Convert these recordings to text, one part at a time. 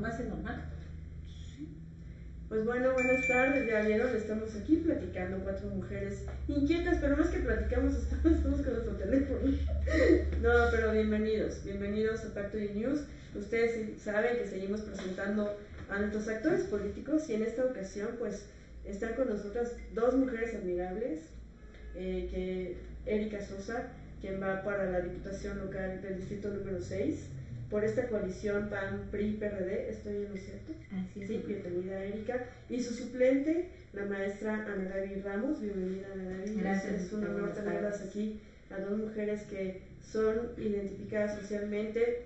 farmacia normal. Pues bueno, buenas tardes, ya vieron, estamos aquí platicando cuatro mujeres inquietas, pero más que platicamos, estamos, estamos con nuestro teléfono. No, pero bienvenidos, bienvenidos a Factory News. Ustedes saben que seguimos presentando a nuestros actores políticos y en esta ocasión pues están con nosotras dos mujeres admirables, eh, que Erika Sosa, quien va para la Diputación Local del Distrito número 6, por esta coalición PAN-PRI-PRD, ¿estoy en lo cierto? Así es. Sí, bienvenida Erika. Y su suplente, la maestra Ana David Ramos, bienvenida Ana David. Gracias, Es un honor tenerlas aquí, a dos mujeres que son identificadas socialmente,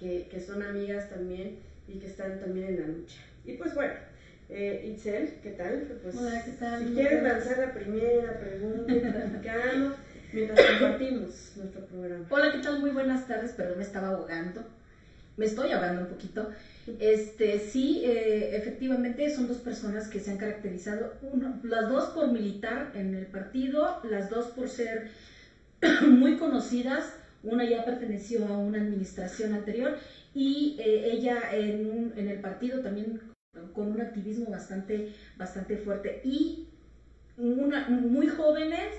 que, que son amigas también y que están también en la lucha. Y pues bueno, eh, Itzel, ¿qué tal? Pues, Hola, ¿qué tal? Si buenas. lanzar la primera pregunta platicamos mientras compartimos nuestro programa. Hola, ¿qué tal? Muy buenas tardes, perdón, me estaba ahogando. Me estoy ahogando un poquito. Este, sí, eh, efectivamente son dos personas que se han caracterizado, uno, las dos por militar en el partido, las dos por ser muy conocidas. Una ya perteneció a una administración anterior y eh, ella en, un- en el partido también con un activismo bastante, bastante fuerte. Y una, muy jóvenes,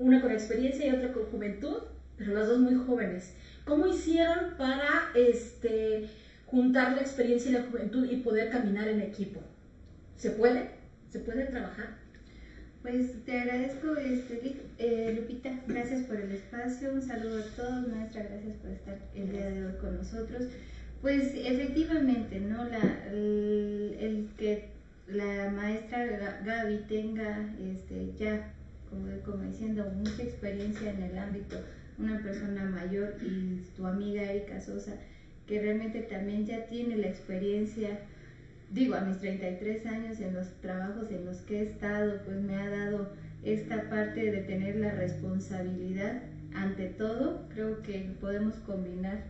una con experiencia y otra con juventud, pero las dos muy jóvenes. ¿Cómo hicieron para este, juntar la experiencia y la juventud y poder caminar en equipo? ¿Se puede? ¿Se puede trabajar? Pues te agradezco, este, eh, Lupita, gracias por el espacio, un saludo a todos, maestra, gracias por estar el día de hoy con nosotros. Pues efectivamente, ¿no? La, el, el que la maestra Ga- Gaby tenga este, ya, como, diciendo, mucha experiencia en el ámbito, una persona mayor y tu amiga Erika Sosa, que realmente también ya tiene la experiencia digo, a mis 33 años en los trabajos en los que he estado, pues me ha dado esta parte de tener la responsabilidad ante todo. Creo que podemos combinar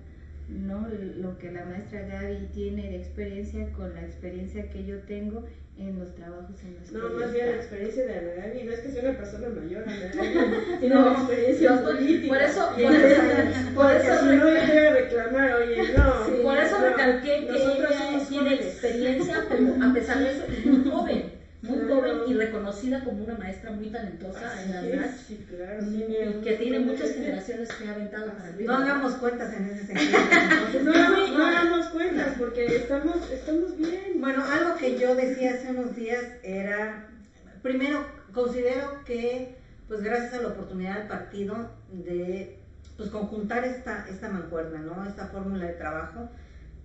¿no? lo que la maestra Gaby tiene de experiencia con la experiencia que yo tengo en los trabajos en los No, que más bien la experiencia de Ana Gaby, no es que sea una persona mayor, No, una experiencia yo estoy- política. por eso- Y por no eso- es- por eso si no yo voy a reclamar, oye, no. Sí, por eso no, recalqué que nosotros ella tiene jóvenes. experiencia, como a pesar de muy joven, muy joven y reconocida como una maestra muy talentosa en la es, Sí, claro. y que tiene muchas generaciones que ha aventado para arriba. No hagamos cuentas en ese sentido. No, no, no hagamos cuentas porque estamos, estamos bien. Bueno, algo que yo decía hace unos días era, primero, considero que, pues gracias a la oportunidad del partido de, pues conjuntar esta, esta mancuerna, ¿no? Esta fórmula de trabajo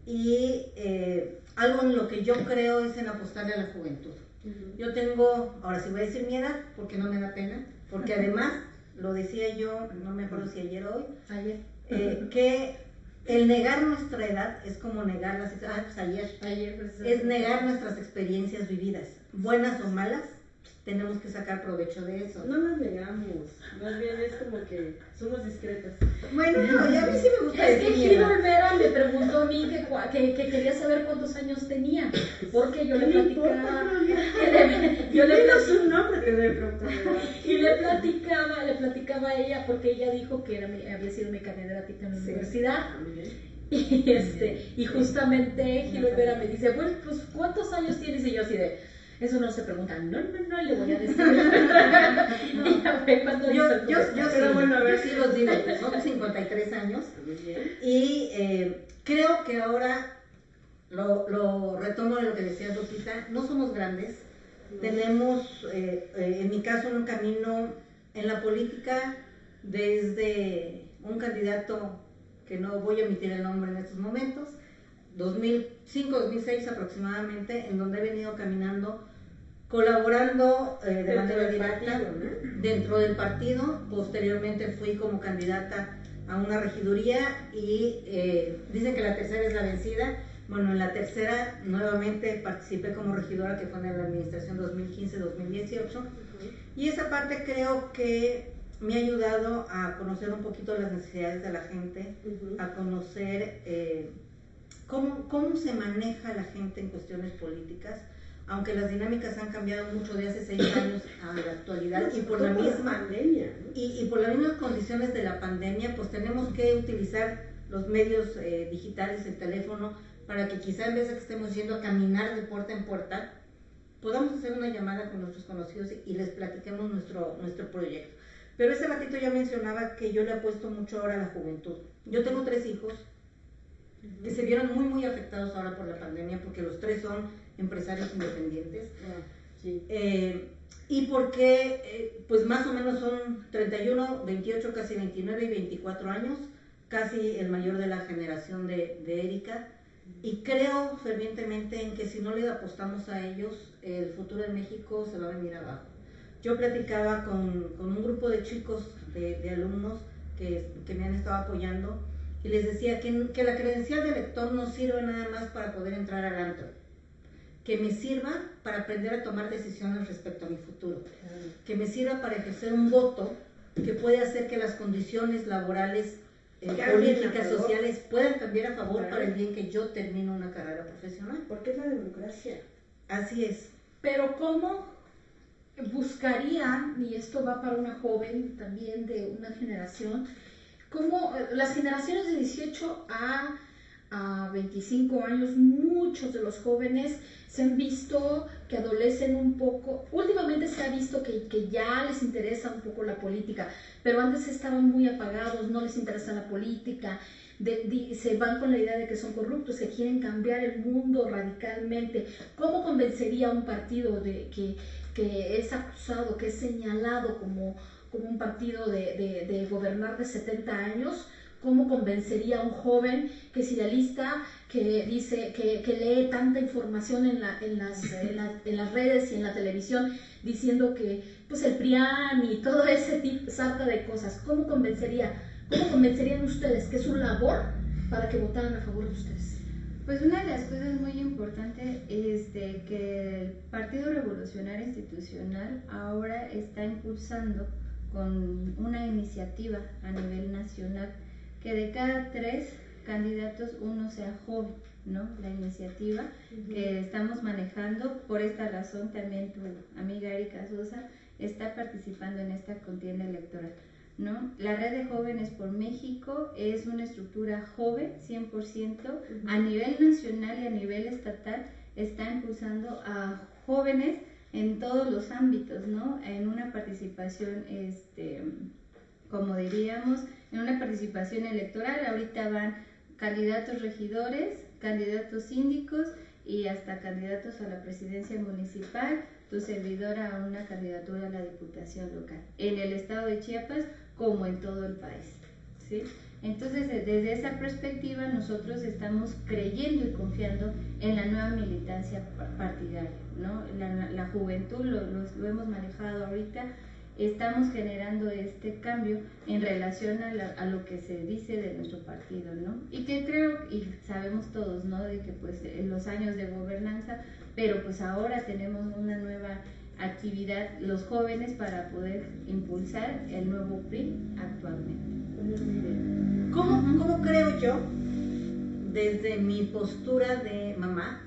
y eh, algo en lo que yo creo es en apostarle a la juventud. Yo tengo, ahora sí voy a decir mi edad, porque no me da pena, porque además, lo decía yo, no me acuerdo si ayer o hoy, Ayer, eh, que el negar nuestra edad es como negar las ah, pues ayer. Ayer es negar nuestras experiencias vividas buenas o malas tenemos que sacar provecho de eso No nos negamos, más bien es como que somos discretas. bueno no, y a mí sí me gusta Es que Gil. Olvera me preguntó a mí que, que, que quería saber cuántos años tenía, porque yo le ¿Qué me importa, platicaba, le- yo le platicaba, un nombre que me preguntan. y le platicaba, le platicaba a ella porque ella dijo que era mi- había sido mi catedrática en la Sí. universidad y este y justamente Gil Olvera me dice, bueno, pues ¿cuántos años tienes? Y yo así de, eso no se pregunta, no, no, no, y le voy a decir. y cuando yo, yo, yo, sí, Pero bueno, a ver. yo sí los digo, son 53 años. Muy bien. y eh, creo que ahora lo, lo retomo de lo que decía Lupita, no somos grandes, tenemos eh, eh, en mi caso un camino en la política desde un candidato que no voy a emitir el nombre en estos momentos, 2005-2006 aproximadamente, en donde he venido caminando, colaborando eh, de manera directa dentro del partido. Posteriormente fui como candidata a una regiduría y eh, dicen que la tercera es la vencida. Bueno, en la tercera nuevamente participé como regidora que fue en la administración 2015-2018 y esa parte creo que me ha ayudado a conocer un poquito las necesidades de la gente, a conocer eh, cómo, cómo se maneja la gente en cuestiones políticas, aunque las dinámicas han cambiado mucho de hace seis años a la actualidad y por la misma pandemia. ¿no? y, y por las mismas condiciones de la pandemia, pues tenemos que utilizar los medios eh, digitales, el teléfono, para que quizá en vez de que estemos yendo a caminar de puerta en puerta, podamos hacer una llamada con nuestros conocidos y les platiquemos nuestro, nuestro proyecto. Pero ese ratito ya mencionaba que yo le apuesto mucho ahora a la juventud. Yo tengo tres hijos que se vieron muy, muy afectados ahora por la pandemia porque los tres son empresarios independientes. Ah, sí. Eh, y porque, eh, pues más o menos son 31, 28, casi 29 y 24 años, casi el mayor de la generación de, de Erika. Y creo fervientemente en que si no le apostamos a ellos, el futuro de México se va a venir abajo. Yo platicaba con, con un grupo de chicos, de, de alumnos que, que, me han estado apoyando, y les decía que, que la credencial de lector no sirve nada más para poder entrar al antro, que me sirva para aprender a tomar decisiones respecto a mi futuro, que me sirva para ejercer un voto que puede hacer que las condiciones laborales eh, políticas, sociales puedan cambiar a favor para el bien que yo termine una carrera profesional. Porque es la democracia. Así es. Pero ¿cómo buscarían, y esto va para una joven también de una generación, cómo eh, las generaciones de 18 a, a 25 años, muchos de los jóvenes se han visto que adolecen un poco, últimamente se ha visto que, que ya les interesa un poco la política, pero antes estaban muy apagados, no les interesa la política, se van con la idea de que son corruptos, que quieren cambiar el mundo radicalmente. ¿Cómo convencería a un partido de que, que es acusado, que es señalado como, como un partido de, de- de gobernar de 70 años? ¿Cómo convencería a un joven que es idealista, que dice, que, que lee tanta información en, la- en las, en, la- en las redes y en la televisión diciendo que pues el PRIAN y todo ese tipo de cosas? ¿Cómo convencería? ¿Cómo convencerían ustedes que es su labor para que votaran a favor de ustedes? Pues una de las cosas muy importantes es de que el Partido Revolucionario Institucional ahora está impulsando con una iniciativa a nivel nacional que de cada tres candidatos uno sea joven, ¿no? La iniciativa que estamos manejando, por esta razón también tu amiga Erika Sosa está participando en esta contienda electoral. ¿no? La red de jóvenes por México es una estructura joven, 100%, a nivel nacional y a nivel estatal está impulsando a jóvenes en todos los ámbitos, ¿no? En una participación, este, como diríamos, en una participación electoral. Ahorita van candidatos regidores, candidatos síndicos y hasta candidatos a la presidencia municipal, tu servidora a una candidatura a la diputación local, en el estado de Chiapas como en todo el país. ¿sí? Entonces, de- desde esa perspectiva, nosotros estamos creyendo y confiando en la nueva militancia pa- partidaria. ¿No? La, juventud lo, hemos manejado ahorita, estamos generando este cambio en relación a, la- a lo que se dice de nuestro partido, ¿no? Y que creo, y sabemos todos, ¿no? De que pues en los años de gobernanza, pero pues ahora tenemos una nueva actividad los jóvenes para poder impulsar el nuevo PRI actualmente. ¿Cómo, ¿Cómo creo yo, desde mi postura de mamá,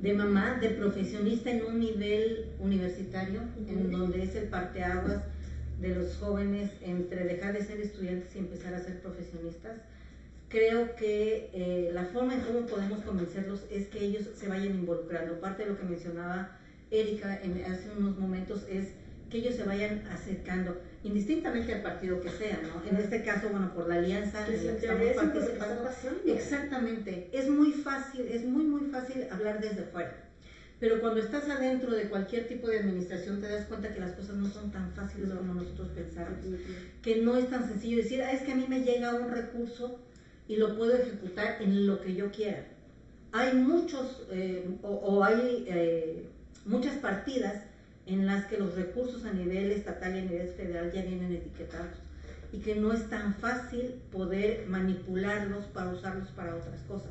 de mamá, de profesionista en un nivel universitario, en donde es el parteaguas de los jóvenes entre dejar de ser estudiantes y empezar a ser profesionistas? Creo que eh, la forma en cómo podemos convencerlos es que ellos se vayan involucrando. Parte de lo que mencionaba Erika en- hace unos momentos es que ellos se vayan acercando, indistintamente al partido que sea, ¿no? En este caso, bueno, por la alianza en la que estamos participando. Exactamente, es muy fácil, es muy muy fácil hablar desde fuera. Pero cuando estás adentro de cualquier tipo de administración te das cuenta que las cosas no son tan fáciles como nosotros pensamos. Que no es tan sencillo decir, ah, es que a mí me llega un recurso y lo puedo ejecutar en lo que yo quiera. Hay muchos, eh, o, o hay eh, muchas partidas en las que los recursos a nivel estatal y a nivel federal ya vienen etiquetados y que no es tan fácil poder manipularlos para usarlos para otras cosas.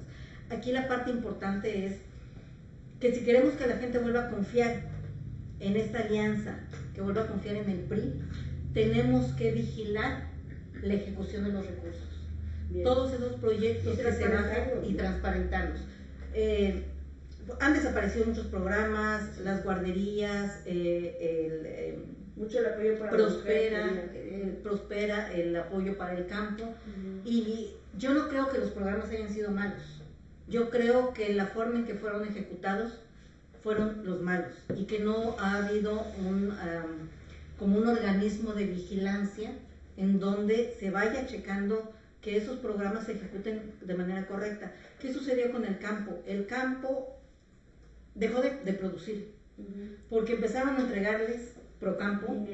Aquí la parte importante es que si queremos que la gente vuelva a confiar en esta alianza, que vuelva a confiar en el PRI, tenemos que vigilar la ejecución de los recursos. Bien. Todos esos proyectos Y que se bajan y transparentarlos. Eh, han desaparecido muchos programas, las guarderías, eh, el, eh, Mucho el apoyo para prospera, la mujer, eh, prospera el apoyo para el campo y yo no creo que los programas hayan sido malos. yo creo que la forma en que fueron ejecutados fueron los malos y que no ha habido un, como un organismo de vigilancia en donde se vaya checando que esos programas se ejecuten de manera correcta. ¿Qué sucedió con el campo? El campo dejó de, producir porque empezaron a entregarles pro campo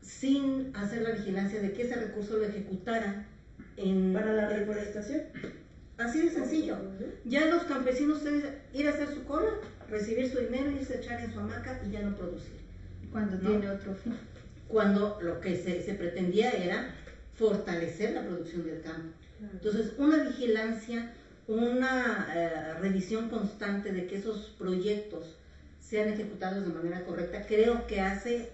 sin hacer la vigilancia de que ese recurso lo ejecutara en, para la reforestación. Así de sencillo. Ya los campesinos ir a hacer su cola, recibir su dinero, irse a echar en su hamaca y ya no producir. Cuando tiene otro fin. Cuando lo que se, pretendía era fortalecer la producción del campo. Entonces, una vigilancia, una eh, revisión constante de que esos proyectos sean ejecutados de manera correcta, creo que hace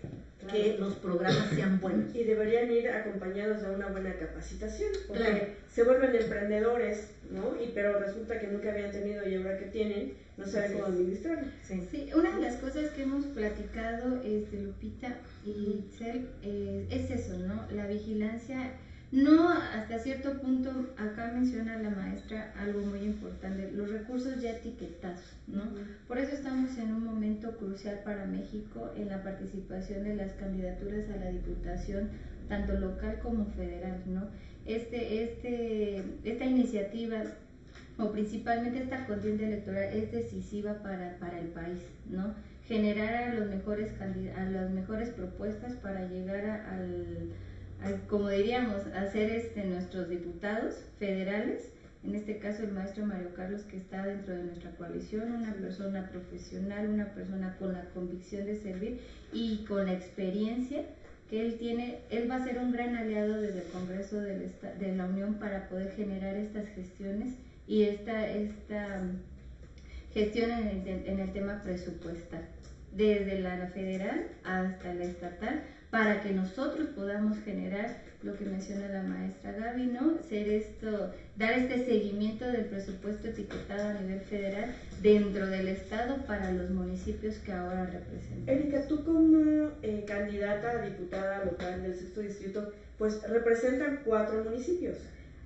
que los programas sean buenos. Y deberían ir acompañados de una buena capacitación, porque se vuelven emprendedores, ¿no? Y pero resulta que nunca habían tenido y ahora que tienen, no saben cómo administrarlo. Sí. una de las cosas que hemos platicado, este, Lupita y Cel, eh, es eso, ¿no? La vigilancia no, hasta cierto punto, acá menciona la maestra algo muy importante, los recursos ya etiquetados, ¿no? Por eso estamos en un momento crucial para México en la participación de las candidaturas a la Diputación, tanto local como federal, ¿no? Este, este, esta iniciativa o principalmente esta contienda electoral es decisiva para, para el país, ¿no? Generar a los mejores a las mejores propuestas para llegar al como diríamos, hacer este, nuestros diputados federales, en este caso el maestro Mario Carlos que está dentro de nuestra coalición, una persona profesional, una persona con la convicción de servir y con la experiencia que él tiene, él va a ser un gran aliado desde el Congreso de la Unión para poder generar estas gestiones y esta, esta gestión en el, en el tema presupuestal, desde la federal hasta la estatal, para que nosotros podamos generar lo que menciona la maestra Gaby, ¿no? Ser esto, dar este seguimiento del presupuesto etiquetado a nivel federal dentro del Estado para los municipios que ahora representan. Erika, tú como eh, candidata a diputada local del sexto distrito, pues representan cuatro municipios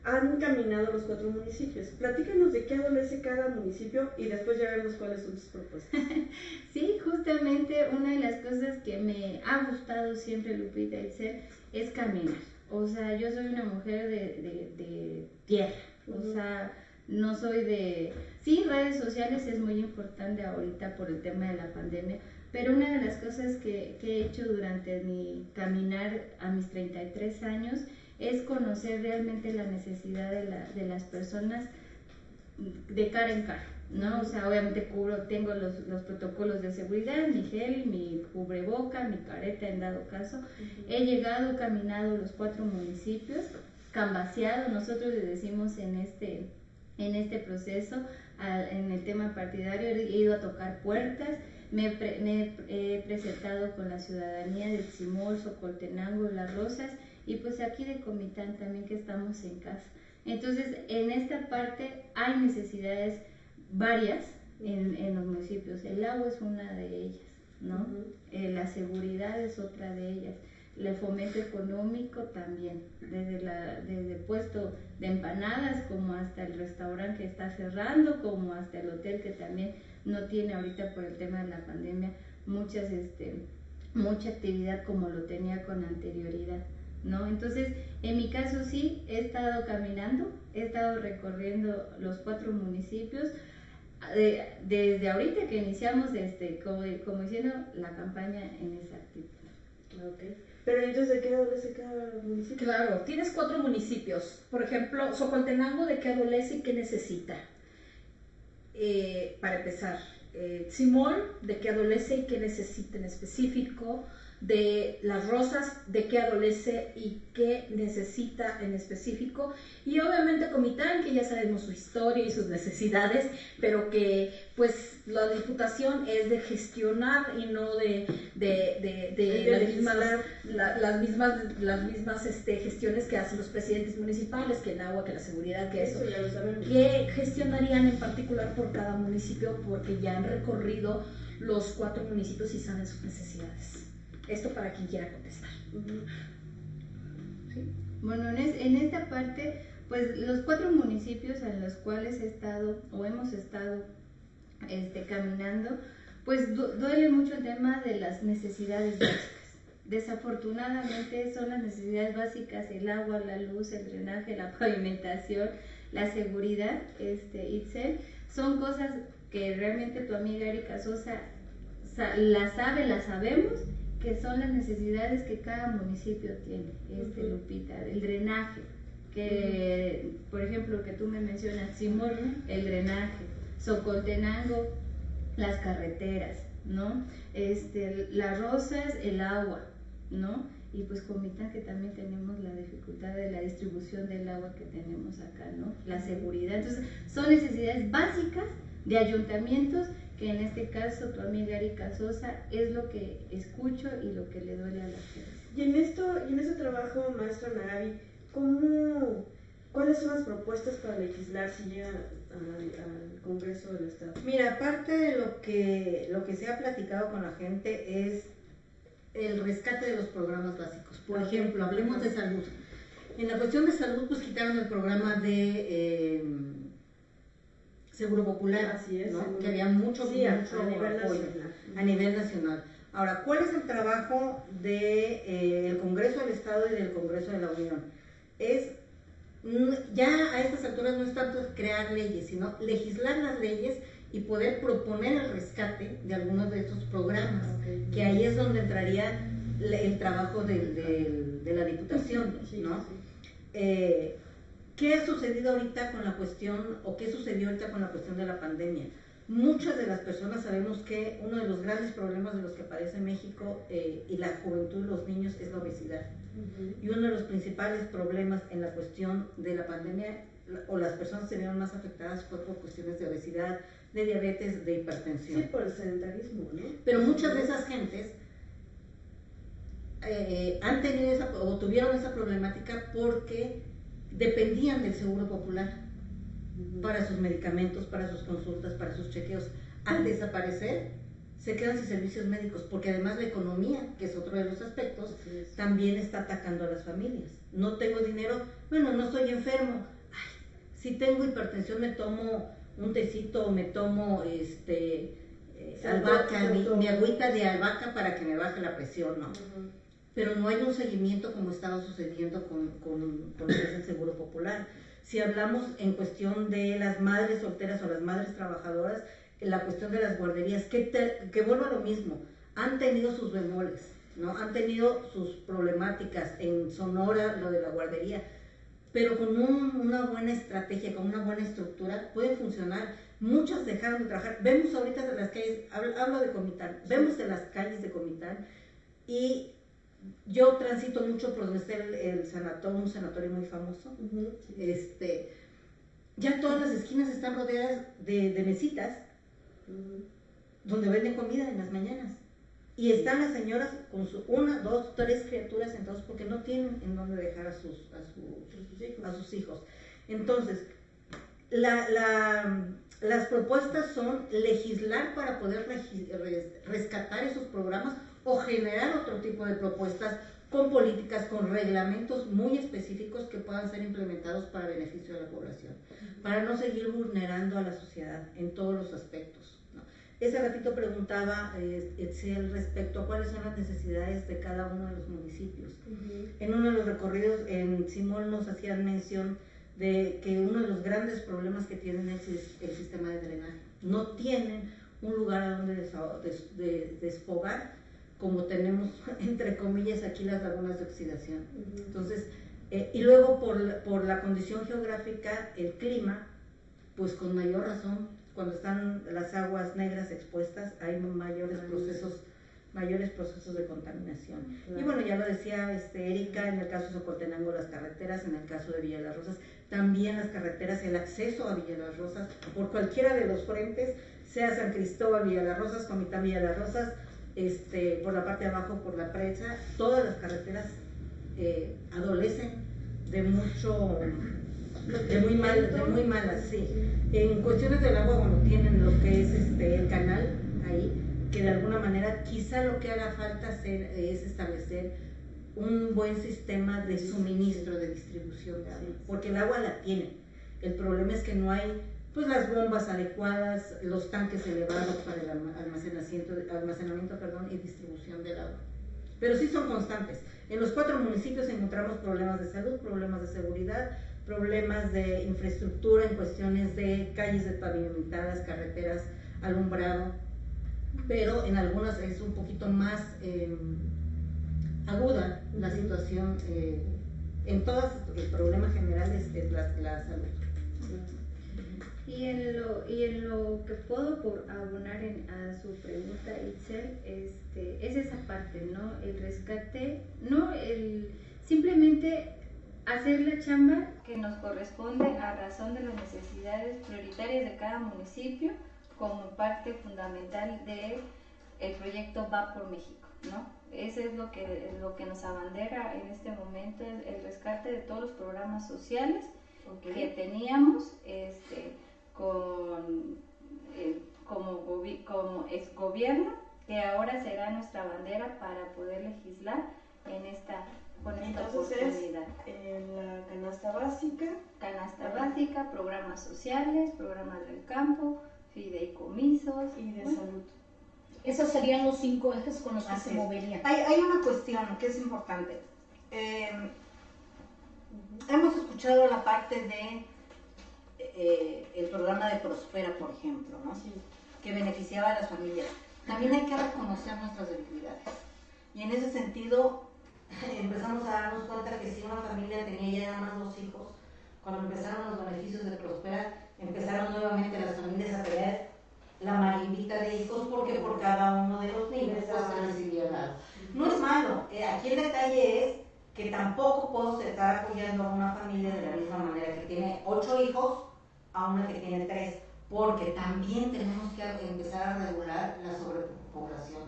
han caminado los cuatro municipios. Platícanos de qué adolece cada municipio y después ya vemos cuáles son tus propuestas. sí, justamente una de las cosas que me ha gustado siempre, Lupita, ser es caminar. O sea, yo soy una mujer de, de, tierra. O sea, no soy de... Sí, redes sociales es muy importante ahorita por el tema de la pandemia, pero una de las cosas que, que he hecho durante mi caminar a mis 33 años es conocer realmente la necesidad de, la, de las personas de cara en cara, ¿no? O sea, obviamente cubro, tengo los, los protocolos de seguridad, mi gel, mi cubreboca, mi careta en dado caso. He llegado, caminado los cuatro municipios, cambaseado, nosotros le decimos en este, en este proceso, en el tema partidario, he ido a tocar puertas, me, he presentado con la ciudadanía de Ximol, Socoltenango, Las Rosas, y pues aquí de Comitán también que estamos en casa. Entonces, en esta parte hay necesidades varias en, en los municipios. El agua es una de ellas, ¿no? Eh, la seguridad es otra de ellas. El fomento económico también, desde, la, desde el puesto de empanadas como hasta el restaurante que está cerrando, como hasta el hotel que también no tiene ahorita por el tema de la pandemia muchas, este, mucha actividad como lo tenía con anterioridad. ¿No? Entonces, en mi caso sí, he estado caminando, he estado recorriendo los cuatro municipios, desde ahorita que iniciamos, este, como, como diciendo, la campaña en esa actitud. Okay. Pero entonces, ¿de qué adolece cada municipio? Claro, tienes cuatro municipios. Por ejemplo, Socoltenango, ¿de qué adolece y qué necesita? Eh, para empezar, eh, Simón, ¿de qué adolece y qué necesita en específico? De las rosas, de qué adolece y qué necesita en específico. Y obviamente Comitán, que ya sabemos su historia y sus necesidades, pero que pues la diputación es de gestionar y no de, de, de, las mismas, las mismas, las mismas este, gestiones que hacen los presidentes municipales, que el agua, que la seguridad, que eso. que gestionarían en particular por cada municipio? Porque ya han recorrido los cuatro municipios y saben sus necesidades. Esto para quien quiera contestar. Bueno, en, esta parte, pues los cuatro municipios en los cuales he estado o hemos estado este, caminando, pues duele mucho el tema de las necesidades básicas. Desafortunadamente son las necesidades básicas, el agua, la luz, el drenaje, la pavimentación, la seguridad, este, Itzel, son cosas que realmente tu amiga Erika Sosa la sabe, la sabemos, que son las necesidades que cada municipio tiene, este, Lupita, el drenaje, que, por ejemplo, que tú me mencionas, Simón, el drenaje, Socoltenango, las carreteras, ¿no? Este, las rosas, el agua, ¿no? Y pues Comitán que también tenemos la dificultad de la distribución del agua que tenemos acá, ¿no? La seguridad. Entonces, son necesidades básicas de ayuntamientos que en este caso tu amiga Erika Sosa es lo que escucho y lo que le duele a la gente. Y en esto, y en ese trabajo, maestra Naravi, ¿cómo, ¿cuáles son las propuestas para legislar si llega al, Congreso del Estado? Mira, aparte de lo que, lo que se ha platicado con la gente es el rescate de los programas básicos. Por ejemplo, hablemos de salud. En la cuestión de salud, pues quitaron el programa de eh, Seguro Popular, Así es, que había mucho, a, nivel nacional. a nivel nacional. Ahora, ¿cuál es el trabajo del de, eh, Congreso del Estado y del Congreso de la Unión? Es ya a estas alturas no es tanto crear leyes, sino legislar las leyes y poder proponer el rescate de algunos de estos programas, que ahí es donde entraría el trabajo de, la Diputación, ¿no? Eh, ¿Qué ha sucedido ahorita con la cuestión, o qué sucedió ahorita con la cuestión de la pandemia? Muchas de las personas sabemos que uno de los grandes problemas de los que padece México eh, y la juventud, los niños, es la obesidad. Y uno de los principales problemas en la cuestión de la pandemia, o las personas se vieron más afectadas, fue por cuestiones de obesidad, de diabetes, de hipertensión. Sí, por el sedentarismo, ¿no? Pero muchas de esas gentes eh, han tenido esa, o tuvieron esa problemática porque dependían del seguro popular para sus medicamentos, para sus consultas, para sus chequeos. Al desaparecer, se quedan sin servicios médicos, porque además la economía, que es otro de los aspectos, también está atacando a las familias. No tengo dinero, bueno, no estoy enfermo. si tengo hipertensión, me tomo un tecito, me tomo este eh, albahaca, mi, agüita de albahaca para que me baje la presión, ¿no? Pero no hay un seguimiento como estaba sucediendo con, con, con el Seguro Popular. Si hablamos en cuestión de las madres solteras o las madres trabajadoras, la cuestión de las guarderías, que, que vuelvo a lo mismo, han tenido sus bemoles, ¿no? Han tenido sus problemáticas en Sonora, lo de la guardería, pero con una buena estrategia, con una buena estructura, puede funcionar. Muchas dejaron de trabajar. Vemos ahorita de las calles, hablo, de Comitán, vemos de las calles de Comitán y yo transito mucho por donde está el, sanatorio, un sanatorio muy famoso. este, ya todas las esquinas están rodeadas de, mesitas donde venden comida en las mañanas. Y están las señoras con su una, dos, tres criaturas entonces porque no tienen en dónde dejar a sus, a sus, hijos. Entonces, las propuestas son legislar para poder rescatar esos programas o generar otro tipo de propuestas con políticas, con reglamentos muy específicos que puedan ser implementados para beneficio de la población, para no seguir vulnerando a la sociedad en todos los aspectos. Ese ratito preguntaba eh, Excel respecto a cuáles son las necesidades de cada uno de los municipios. En uno de los recorridos en Simón nos hacían mención de que uno de los grandes problemas que tienen es el, sistema de drenaje. No tienen un lugar a donde desfogar como tenemos, entre comillas, aquí las lagunas de oxidación. Entonces, eh, y luego por, por la condición geográfica, el clima, pues con mayor razón cuando están las aguas negras expuestas hay mayores procesos mayores procesos de contaminación. Y bueno, ya lo decía este, Erika, en el caso de Socotenango las carreteras, en el caso de Villa Las Rosas, también las carreteras, el acceso a Villa Las Rosas, por cualquiera de los frentes, sea San Cristóbal, Villa Las Rosas, Comitán, Villa Las Rosas, este, por la parte de abajo, por la presa, todas las carreteras eh, adolecen de mucho de muy mal, de muy malas, sí. En cuestiones del agua, bueno, tienen lo que es este el canal ahí, que de alguna manera quizá lo que haga falta hacer es establecer un buen sistema de suministro, de distribución agua, porque el agua la tiene. El problema es que no hay pues las bombas adecuadas, los tanques elevados para el almacenamiento, almacenamiento perdón, y distribución del agua. Pero sí son constantes. En los cuatro municipios encontramos problemas de salud, problemas de seguridad, problemas de infraestructura en cuestiones de calles de pavimentadas, carreteras, alumbrado, pero en algunas es un poquito más em, aguda la situación. Eh, en todas, el problema general es, la, salud. Y en lo, y en lo que puedo por abonar a su pregunta, Itzel, este, es esa parte, ¿no? El rescate, no el simplemente hacer la chamba que nos corresponde a razón de las necesidades prioritarias de cada municipio como parte fundamental del el proyecto Va por México, ¿no? Ese es lo que, lo que nos abandera en este momento, el, rescate de todos los programas sociales que teníamos este, con, eh, como, como es gobierno, que ahora será nuestra bandera para poder legislar en esta con esta oportunidad. en la canasta básica. Canasta básica, programas sociales, programas del campo, fideicomisos y de salud. Esos serían los cinco ejes con los que se moverían. Hay, hay, una cuestión que es importante. Eh, hemos escuchado la parte de eh, el programa de Prospera, por ejemplo, ¿no? que beneficiaba a las familias. También hay que reconocer nuestras debilidades. Y en ese sentido, empezamos a darnos cuenta que si una familia tenía ya más dos hijos, cuando empezaron los beneficios de Prospera, empezaron nuevamente las familias a tener la marimbita de hijos porque por cada uno de los niños pues, se recibía nada. No es malo, eh, aquí el detalle es que tampoco puedo estar apoyando a una familia de la misma manera que tiene ocho hijos a una que tiene tres, porque también tenemos que empezar a regular la sobrepoblación.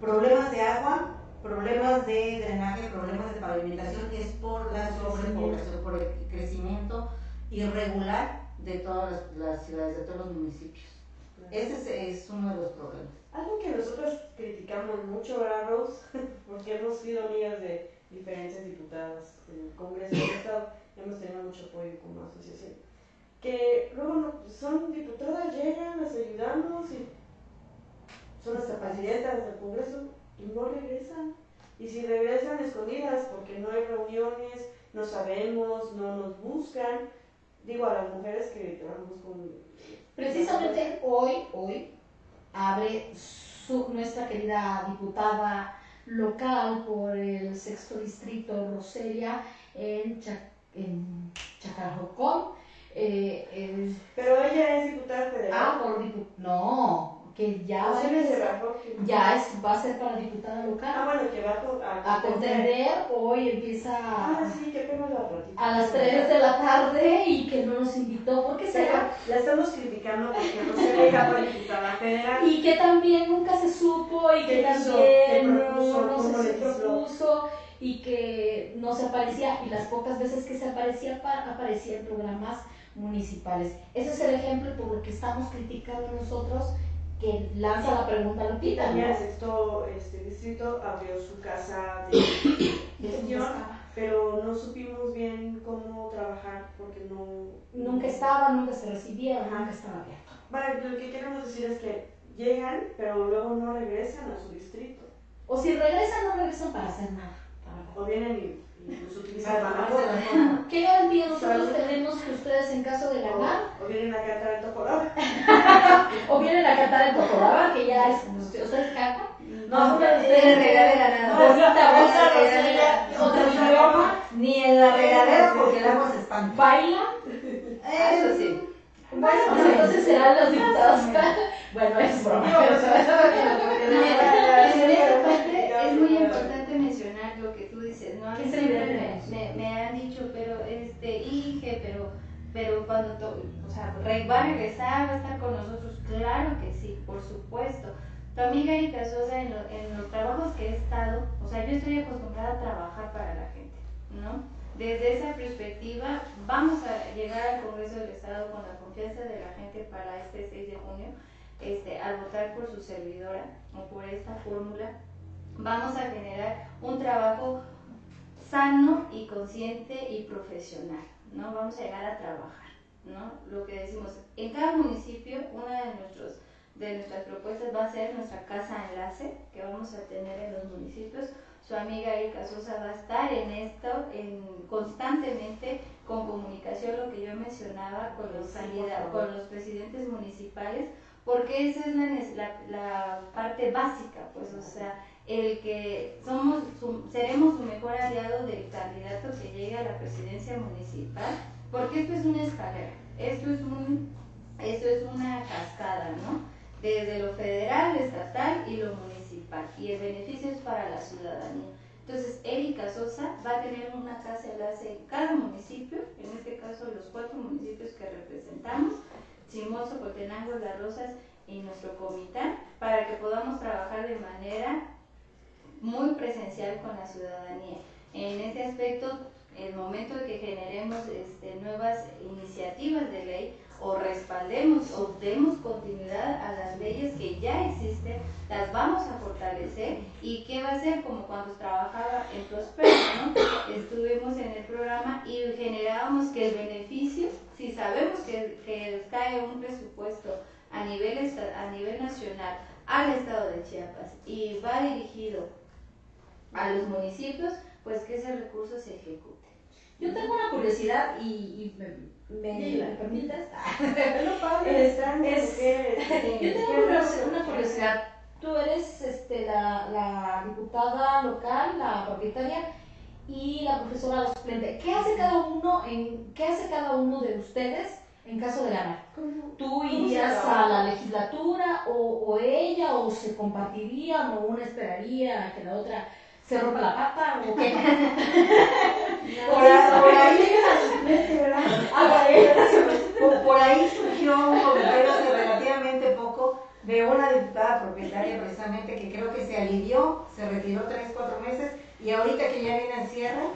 Problemas de agua, problemas de drenaje, problemas de pavimentación, es por la sobrepoblación, por el crecimiento irregular de todas las, ciudades, de todos los municipios. Ese es, uno de los problemas. Algo que nosotros criticamos mucho, ¿verdad, Rose? Porque hemos sido amigas de diferentes diputadas del Congreso del Estado, hemos tenido mucho apoyo como asociación. Que luego son diputadas, llegan, las ayudamos y son las presidentas del Congreso y no regresan. Y si regresan escondidas porque no hay reuniones, no sabemos, no nos buscan. Digo a las mujeres que trabajamos con... Precisamente hoy, hoy, abre su, nuestra querida diputada local por el sexto distrito Roselia en, en Chacarrocón. Eh, Pero ella es diputada federal. Ah, por diputado. No, que ya, va, ya es, va a ser para diputada local. Ah, bueno, que va a, a, contender. Hoy empieza ah, sí, que a las 3 de la tarde y que no nos invitó. ¿Por qué será? La estamos criticando porque no se deja para diputada federal. Y que también nunca se supo y que también no, se, propuso y que no se aparecía y las pocas veces que se aparecía aparecía en programas municipales. Ese es el ejemplo por lo que estamos criticando nosotros que lanza la pregunta Lupita. ¿no? el sexto este, distrito abrió su casa de gestión, pero no supimos bien cómo trabajar porque no... Nunca estaba, nunca se recibía, nunca estaba abierto. Vale, lo que queremos decir es que llegan, pero luego no regresan a su distrito. O si regresan, no regresan para hacer nada. O vienen y ¿Qué garantía nosotros tenemos que ustedes en caso de ganar? O, vienen a en Tocoraba. o vienen a cantar en Tocoraba, que ya es. ¿Ustedes cantan? No, no, en la regadera nada. Otra. Ni en la regadera porque el agua se espanta. ¿Bailan? Eso sí. Bueno, entonces serán los diputados. bueno, es broma. Es muy importante mencionar lo que tú dices, ¿no? Siempre me, me, han dicho, pero, este, hije, pero, pero cuando, o sea, va a regresar, va a estar con nosotros, claro que sí, por supuesto. Tu amiga Erika Sosa, en, en los trabajos que he estado, o sea, yo estoy acostumbrada a trabajar para la gente, ¿no? Desde esa perspectiva, vamos a llegar al Congreso del Estado con la confianza de la gente para este 6 de junio, este, al votar por su servidora o por esta fórmula vamos a generar un trabajo sano y consciente y profesional, ¿no? Vamos a llegar a trabajar, ¿no? Lo que decimos, en cada municipio, una de, nuestros, de nuestras propuestas va a ser nuestra casa enlace que vamos a tener en los municipios. Su amiga Erika Sosa va a estar en esto, en, constantemente con comunicación, lo que yo mencionaba con los, con los presidentes municipales, porque esa es la, la, parte básica, pues, o sea, el que somos seremos su mejor aliado del candidato que llegue a la presidencia municipal, porque esto es una escalera, esto es, un, esto es una cascada, ¿no? Desde lo federal, estatal y lo municipal, y el beneficio es para la ciudadanía. Entonces, Erika Sosa va a tener una casa enlace en cada municipio, en este caso los cuatro municipios que representamos, Chimoso, Cotenango, Las Rosas y nuestro comité, para que podamos trabajar de manera muy presencial con la ciudadanía. En este aspecto, el momento de que generemos este, nuevas iniciativas de ley o respaldemos o demos continuidad a las leyes que ya existen, las vamos a fortalecer y qué va a ser como cuando trabajaba en Prospero, ¿no? estuvimos en el programa y generábamos que el beneficio, si sabemos que, que cae un presupuesto a nivel, a nivel nacional al estado de Chiapas y va dirigido a los municipios, pues que ese recurso se ejecute. Yo tengo una curiosidad y, y me, me, permites. es, yo tengo una, curiosidad. Tú eres este, la, la diputada local, la propietaria y la profesora suplente. ¿Qué hace cada uno en qué hace cada uno de ustedes en caso de ganar? ¿Tú irías a la legislatura o, o, ella o se compartirían o una esperaría que la otra se rompa la pata o qué? por, ahí, por, ahí surgió un comentario hace relativamente poco de una diputada propietaria precisamente que creo que se alivió, se retiró tres, cuatro meses y ahorita que ya viene al cierre,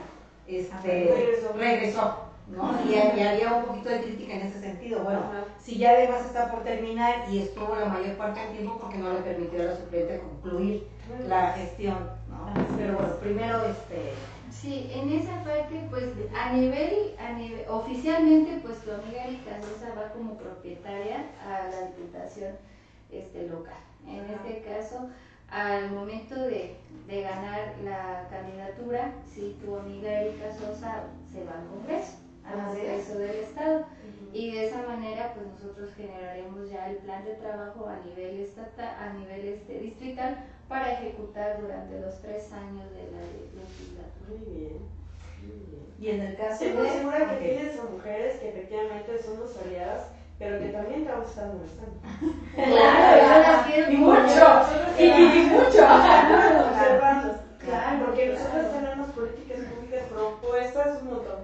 este, regresó. ¿no? Y, había un poquito de crítica en ese sentido. Bueno, si ya además está por terminar y estuvo la mayor parte del tiempo porque no le permitió a la suplente concluir la gestión, ¿no? Pero bueno, primero este... Sí, en esa parte, pues a nivel, a nivel oficialmente, pues tu amiga Erika Sosa va como propietaria a la diputación este, local. En este caso, al momento de, de, ganar la candidatura, si tu amiga Erika Sosa se va al Congreso al Congreso del Estado. Y de esa manera, pues nosotros generaremos ya el plan de trabajo a nivel estatal, a nivel este, distrital, para ejecutar durante los tres años de la legislatura. Muy bien. Muy bien. Y en el caso de. Estoy segura que tienes mujeres que efectivamente somos aliadas, pero que también te vamos a estar molestando. Claro, yo las quiero. Y mucho. Y, y, mucho. Claro, porque nosotros tenemos políticas públicas propuestas un montón.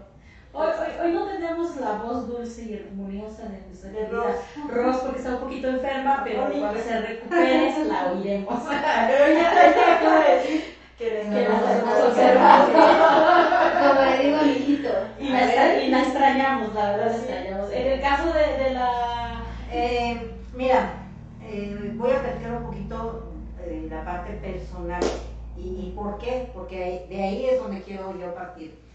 Hoy, hoy, hoy, no tenemos la voz dulce y armoniosa de nuestra querida Ross porque está un poquito enferma, pero cuando se recupere la oiremos. pero ya te acabo de decir que, que nos hemos observado. Como le digo, amiguito. Y la, y la extrañamos, la verdad la extrañamos. En el caso de, de la... Eh, mira, eh, voy a platicar un poquito de la parte personal. ¿Y, ¿Y por qué? Porque de ahí es donde quiero yo partir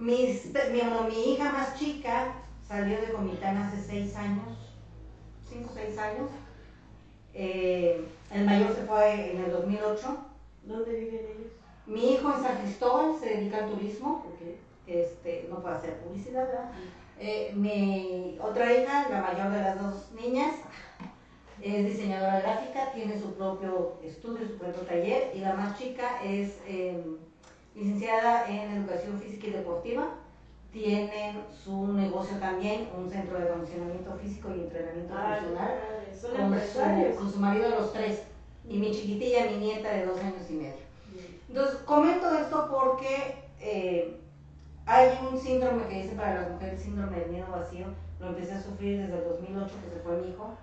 mis, mi, mi hija más chica salió de Comitán hace seis años, cinco o seis años. Eh, el mayor se fue en el 2008. ¿Dónde viven ellos? Mi hijo en San Cristóbal se dedica al turismo. Este, no puede hacer publicidad, ¿verdad? Eh, mi otra hija, la mayor de las dos niñas, es diseñadora gráfica, tiene su propio estudio, su propio taller, y la más chica es eh, licenciada en Educación Física y Deportiva. Tienen su negocio también, un centro de acondicionamiento físico y entrenamiento profesional. Con su, con su marido los tres. Y mi chiquitilla, mi nieta de dos años y medio. Entonces, comento esto porque eh, hay un síndrome que dice para las mujeres, síndrome del miedo vacío. Lo empecé a sufrir desde el 2008 que se fue mi hijo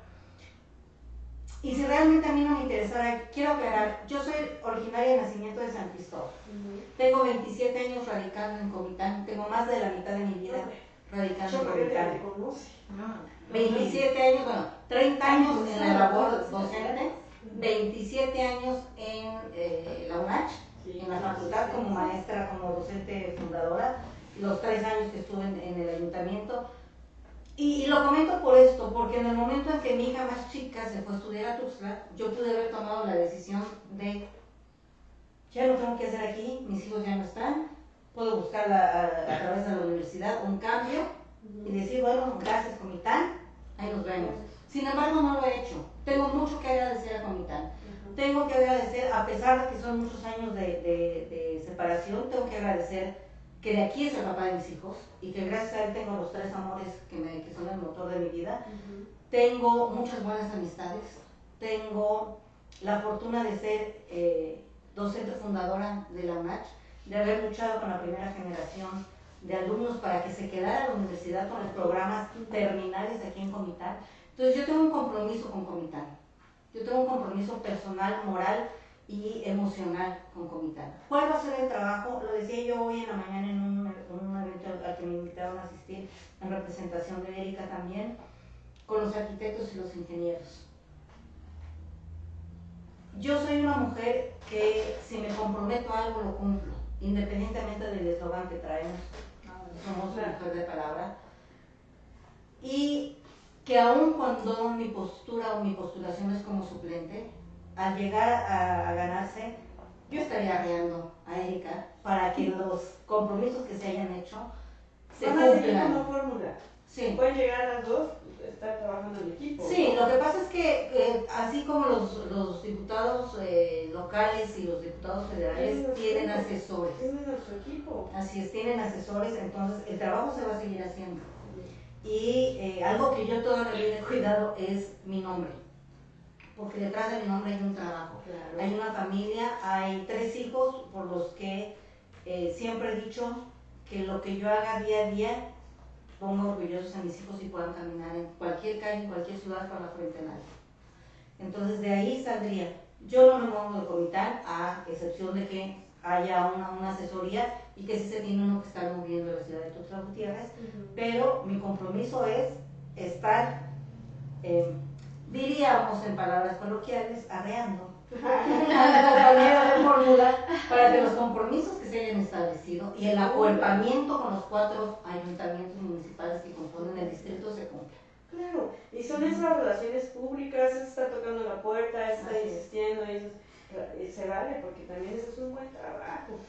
y si realmente a mí no me interesara, quiero aclarar, yo soy originaria de nacimiento de San Cristóbal. Tengo 27 años radicando en Comitán, tengo más de la mitad de mi vida radicando en Comitán. 27 años, bueno, 30 años en la labor docente, 27 años en eh, en la facultad como maestra, como docente fundadora, los tres años que estuve en, el ayuntamiento. Y, lo comento por esto, porque en el momento en que mi hija más chica se fue a estudiar a Tuxtla, yo pude haber tomado la decisión de, ya no tengo que hacer aquí, mis hijos ya no están, puedo buscar a, través de la universidad un cambio y decir, bueno, gracias Comitán, ahí nos vemos. Sin embargo, no lo he hecho. Tengo mucho que agradecer a Comitán. Tengo que agradecer, a pesar de que son muchos años de, de, separación, tengo que agradecer que de aquí es el papá de mis hijos y que gracias a él tengo los tres amores que, me, que son el motor de mi vida. Tengo muchas buenas amistades. Tengo la fortuna de ser eh, docente fundadora de la UNACH de haber luchado con la primera generación de alumnos para que se quedara la universidad con los programas terminales aquí en Comitán. Entonces yo tengo un compromiso con Comitán. Yo tengo un compromiso personal, moral y emocional con Comitán. ¿Cuál va a ser el trabajo? Lo decía yo hoy en la mañana en un, un evento al que me invitaron a asistir en representación de Erika también, con los arquitectos y los ingenieros. Yo soy una mujer que si me comprometo a algo lo cumplo independientemente del eslogan que traemos, somos la mujer de palabra, y que aun cuando mi postura o mi postulación es como suplente, al llegar a, ganarse, yo estaría arreando a Erika para que los compromisos que se hayan hecho se cumplan. como fórmula. Sí. Pueden llegar las dos, estar trabajando en equipo. Sí, lo que pasa es que así como los, los diputados eh, locales y los diputados federales tienen asesores. Tienen nuestro equipo. Así es, tienen asesores, entonces el trabajo se va a seguir haciendo. Y eh, algo que yo toda la vida he cuidado es mi nombre. Porque detrás de mi nombre hay un trabajo. Hay una familia, hay tres hijos por los que eh, siempre he dicho que lo que yo haga día a día pongo orgullosos a mis hijos y puedan caminar en cualquier calle, en cualquier ciudad con la frente en alto. Entonces de ahí saldría. Yo no me muevo de Comitán, a excepción de que haya una, una, asesoría y que sí se tiene uno que estar moviendo en la ciudad de Tuxtla Gutiérrez, pero mi compromiso es estar, eh, diríamos en palabras coloquiales, arreando de fórmula para que los compromisos que se hayan establecido y el acuerpamiento con los cuatro ayuntamientos municipales que componen el distrito se cumplan. Claro, y son esas relaciones públicas, se está tocando la puerta, está insistiendo, y eso eh, se vale, porque también eso es un buen trabajo.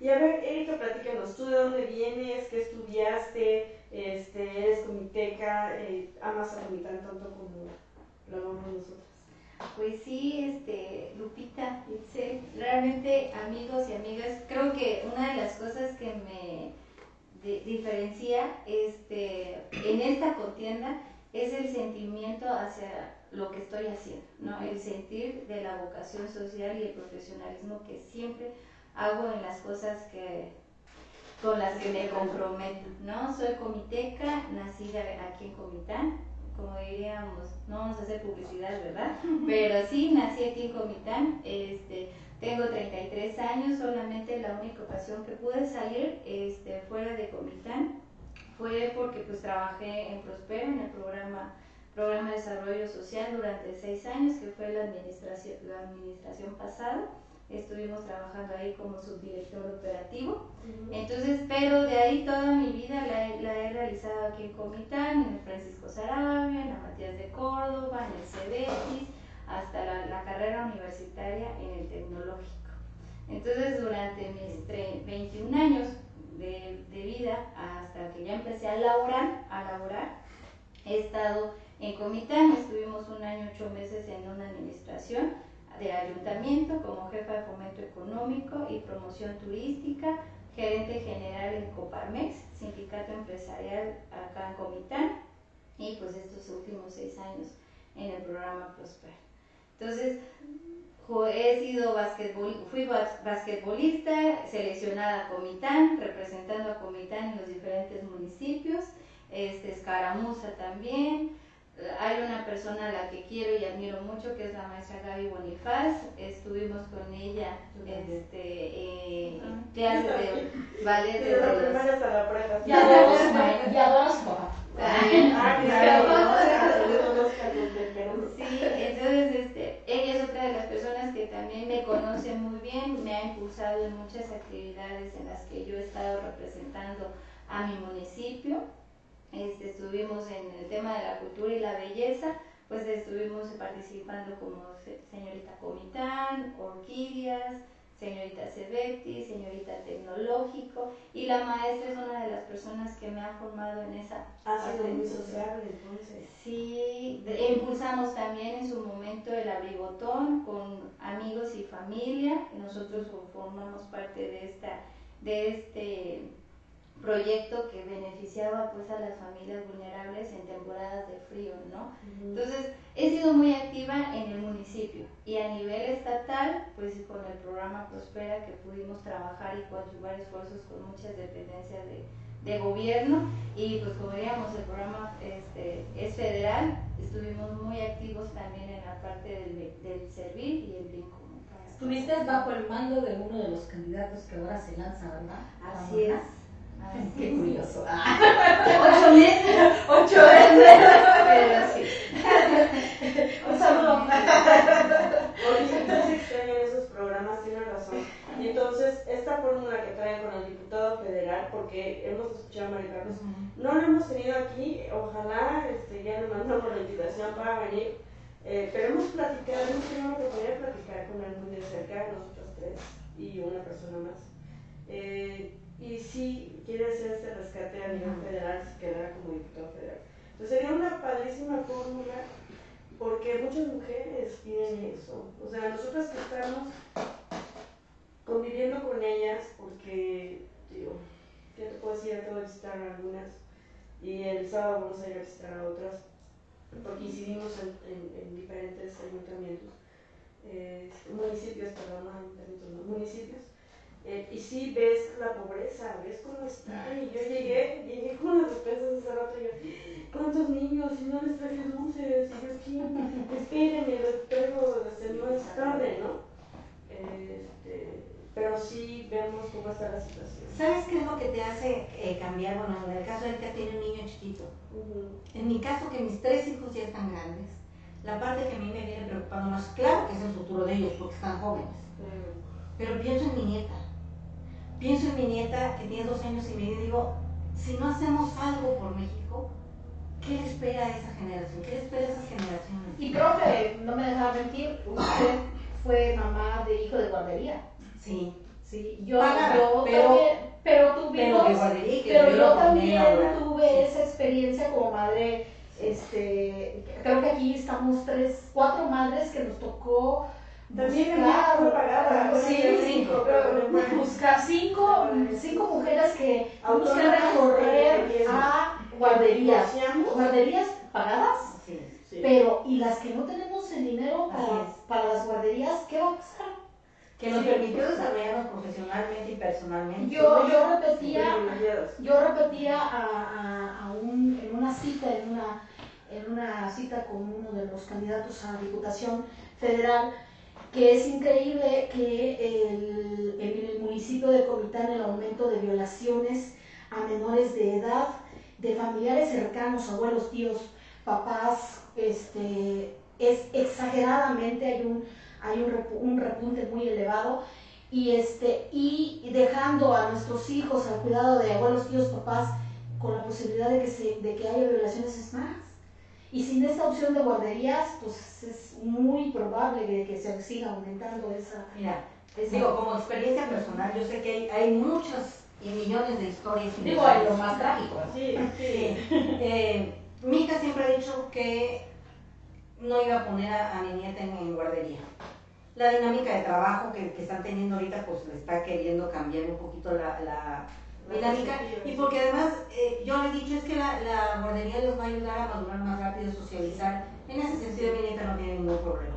Y a ver, Erika, platícanos, ¿tú de dónde vienes? ¿Qué estudiaste? Este, ¿Eres comiteca? Eh, ¿Amas a Comitán tanto como lo amamos nosotros? Pues sí, este, Lupita, realmente amigos y amigas, creo que una de las cosas que me diferencia este, en esta contienda es el sentimiento hacia lo que estoy haciendo, ¿no? El sentir de la vocación social y el profesionalismo que siempre hago en las cosas que con las que me comprometo, ¿no? Soy comiteca, nacida aquí en Comitán, como diríamos, no vamos a hacer publicidad, ¿verdad? Pero sí, nací aquí en Comitán, este, tengo 33 años, solamente la única ocasión que pude salir este, fuera de Comitán fue porque pues trabajé en Prospera, en el programa, programa de desarrollo social durante seis años, que fue la administración, la administración pasada estuvimos trabajando ahí como subdirector operativo. Entonces, pero de ahí toda mi vida la, he realizado aquí en Comitán, en el Francisco Sarabia, en la Matías de Córdoba, en el CEDETIS, hasta la, carrera universitaria en el tecnológico. Entonces, durante mis 21 años de, de, vida, hasta que ya empecé a laborar, a laborar, he estado en Comitán, estuvimos un año, ocho meses en una administración, de ayuntamiento como jefa de fomento económico y promoción turística, gerente general en Coparmex, sindicato empresarial acá en Comitán y pues estos últimos seis años en el programa Prosper. Entonces, he sido basquetbol, fui basquetbolista, seleccionada a Comitán, representando a Comitán en los diferentes municipios, este, Escaramuza también, hay una persona a la que quiero y admiro mucho, que es la maestra Gaby Bonifaz. Estuvimos con ella este, eh, clases de ballet de los... Adoro y adoro su papá. Sí, entonces este, ella es otra de las personas que también me conoce muy bien, me ha impulsado en muchas actividades en las que yo he estado representando a mi municipio. Este, estuvimos en el tema de la cultura y la belleza, pues estuvimos participando como señorita Comitán, Orquídeas, señorita Cebetti, señorita Tecnológico, y la maestra es una de las personas que me ha formado en esa Ha sido muy sociable entonces. Sí, impulsamos también en su momento el abrigotón con amigos y familia, nosotros formamos parte de esta, de este proyecto que beneficiaba pues a las familias vulnerables en temporadas de frío, ¿no? Entonces, he sido muy activa en el municipio y a nivel estatal, pues con el programa Prospera que pudimos trabajar y coadyuvar esfuerzos con muchas dependencias de, de gobierno y pues como digamos el programa este, es federal, estuvimos muy activos también en la parte del, del servir y el bien común. Estuviste bajo el mando de uno de los candidatos que ahora se lanza, ¿verdad? Así es. Qué curioso. Ocho meses. Ocho meses. Pero sí. Un saludo. Oye, extrañan esos programas, tienen razón. Y entonces, esta fórmula que traen con el diputado federal, porque hemos escuchado a María Carlos, no lo hemos tenido aquí, ojalá este, ya nos mandamos la invitación para venir, eh, pero hemos platicado, hemos tenido la oportunidad de platicar con él muy de cerca, nosotros tres y una persona más. Eh, y si quiere hacer este rescate a nivel federal, se quedará como diputado federal. Entonces sería una padrísima fórmula porque muchas mujeres piden eso. O sea, nosotras que estamos conviviendo con ellas, porque, digo, ¿qué te puedo decir? Tengo que visitar algunas y el sábado vamos a ir a visitar a otras, porque incidimos en, en, en diferentes ayuntamientos, eh, municipios, perdón, ayuntamientos, no, municipios. Eh, y sí ves la pobreza, ves cómo está. Y yo llegué, llegué con las despensas hace rato y yo, ¿cuántos niños? Y no les traje dulces. Y yo aquí, espérenme, les traigo, no es tarde, ¿no? Este, pero sí vemos cómo está la situación. ¿Sabes qué es lo que te hace eh, cambiar? Bueno, en el caso de que tiene un niño chiquito. En mi caso, que mis tres hijos ya están grandes, la parte que a mí me viene preocupando más, claro que es el futuro de ellos porque están jóvenes, pero pienso en mi nieta. Pienso en mi nieta que tiene dos años y medio y digo, si no hacemos algo por México, ¿qué le espera a esa generación? ¿Qué le espera a esas generaciones? Y profe, no me dejaba mentir, usted fue mamá de hijo de guardería. Sí. Sí, yo, yo pero- también, pero tuvimos, pero de guardería pero yo también ahora. tuve esa experiencia como madre, este, creo que aquí estamos tres, cuatro madres que nos tocó También a mí buscar, fue pagada, sí, cinco, buscar cinco, cinco mujeres que Autónomas, recorrer a guarderías, guarderías pagadas, Sí. Sí. pero y las que no tenemos el dinero para, para las guarderías, ¿qué va a pasar? Que nos Sí. permitió desarrollarnos profesionalmente y personalmente. Yo, yo repetía, yo repetía a, a- a un, en una cita, en una, en una cita con uno de los candidatos a Diputación Federal, que es increíble que el, en el municipio de Comitán el aumento de violaciones a menores de edad, de familiares cercanos, abuelos, tíos, papás, este, es exageradamente, hay un, hay un, un repunte muy elevado y este y dejando a nuestros hijos al cuidado de abuelos, tíos, papás con la posibilidad de que se de que haya violaciones es más. Y sin esta opción de guarderías, pues es muy probable que, que se siga aumentando esa, Mira, esa- digo, como experiencia personal, yo sé que hay, hay muchas y millones de historias. y digo, en lo más trágico. Sí, Sí. Eh, mi hija siempre ha dicho que no iba a poner a, a mi nieta en, en guardería. La dinámica de trabajo que, que están teniendo ahorita, pues le está queriendo cambiar un poquito la, la La dinámica. perspectiva, Y porque además, eh, yo le he dicho, es que la, la guardería les va a ayudar a madurar más rápido, socializar. En ese sentido, mi nieta no tiene ningún problema.